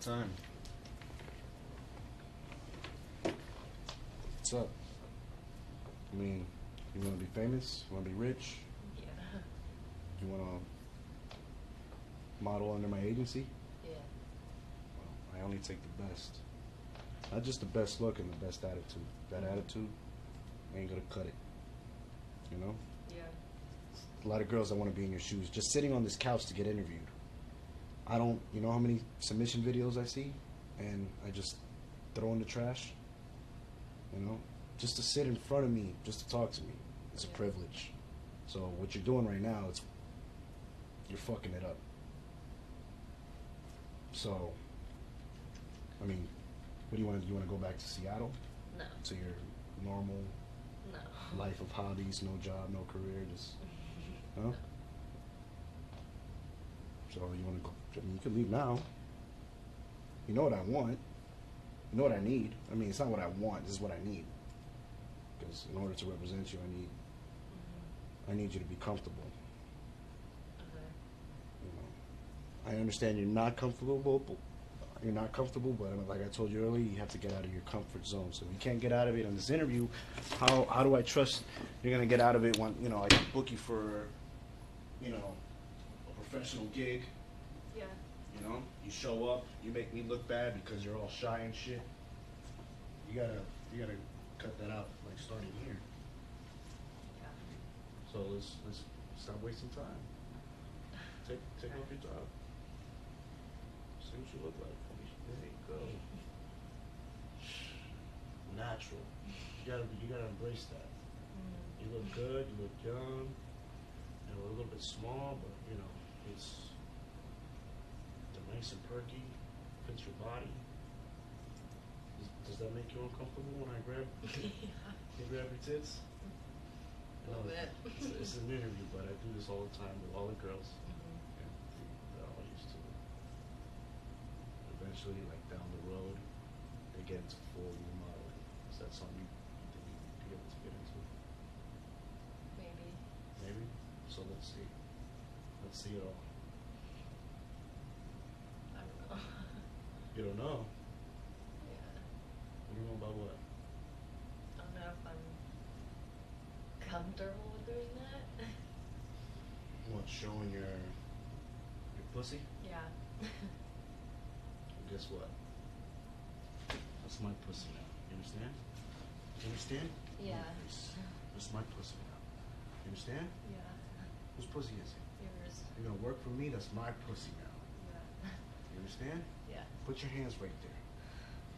time. What's up? I mean, you want to be famous? You want to be rich? Yeah. You want to model under my agency? Yeah. Well, I only take the best. Not just the best look and the best attitude. That mm-hmm. attitude ain't gonna cut it. You know? Yeah. A lot of girls that want to be in your shoes, just sitting on this couch to get interviewed. I don't, you know how many submission videos I see, and I just throw in the trash. You know, just to sit in front of me, just to talk to me, it's a privilege. So what you're doing right now, it's you're fucking it up. So, I mean, what do you want? You want to go back to Seattle No. to your normal No. life of hobbies, no job, no career, just huh? So you want to go? I mean, you can leave now. You know what I want. You know what I need. I mean, it's not what I want. This is what I need. Because in order to represent you, I need. I need you to be comfortable. Okay. You know, I understand you're not comfortable. But you're not comfortable, but like I told you earlier, you have to get out of your comfort zone. So if you can't get out of it on this interview, how how do I trust you're gonna get out of it when you know I book you for, you know, professional gig? Yeah. You know, you show up, you make me look bad because you're all shy and shit. You gotta you gotta cut that out, like starting here. Yeah. So let's let's stop wasting time. Take take off your top. See what you look like. for me. There you go. Natural. You gotta you gotta embrace that. Mm. You look good. You look young. You know, a little bit small, but you know it's the nice and perky. Fits your body. Does, does that make you uncomfortable when I grab you grab your tits? A little bit. It's, it's an interview, but I do this all the time with all the girls. Mhm. And they're all used to it. Eventually, like down the road, they get into full remodeling. Is that something you think you'd be able to get into? Maybe. Maybe. So let's see. It all. I don't know. You don't know. yeah. You don't know about what? I don't know if I'm comfortable with doing that. What? Showing your your pussy? yeah. Well, guess what? That's my pussy now. You understand? You understand? Yeah. That's my pussy now. You understand? yeah. Whose pussy is it? Yours. You're gonna work for me. That's my pussy now. Yeah. You understand? yeah. Put your hands right there.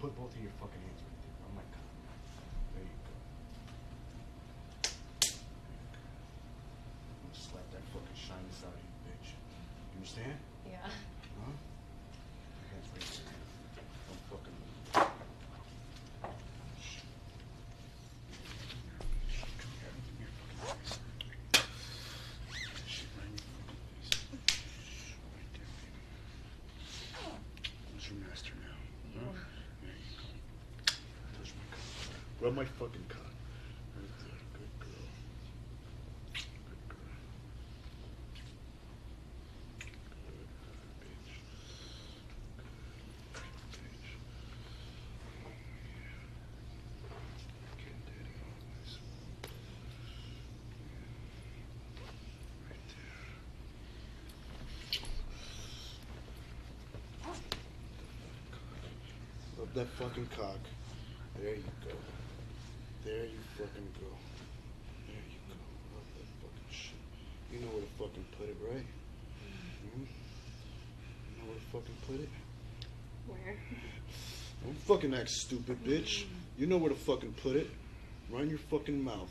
Put both of your fucking hands right there. Oh my god. There you go. I'm gonna slap that fucking shyness out of you, bitch. You understand? Yeah. Huh? Hands right there. Don't fucking move. Shit right in your fucking face. Right there, baby. Who's your master now? Huh? There you go. Touch my cock. Rub my fucking cock. Good girl. Good girl. Good bitch. Daddy. Right there. Rub that fucking cock. There you go. There you fucking go. There you go. Rub that fucking shit. You know where to fucking put it, right? Hmm? You know where to fucking put it? Where? Don't fucking act stupid, bitch. You know where to fucking put it. Right in your fucking mouth.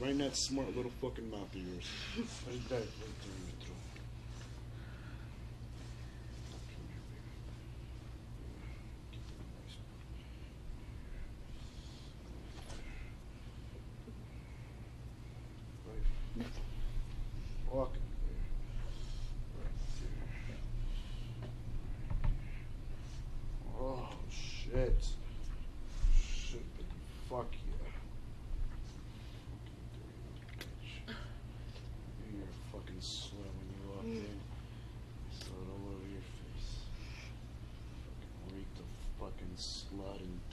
Right in that smart little fucking mouth of yours.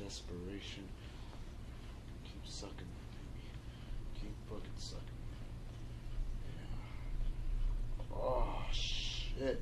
desperation. Keep sucking, baby. Keep fucking sucking. Yeah. Oh, shit.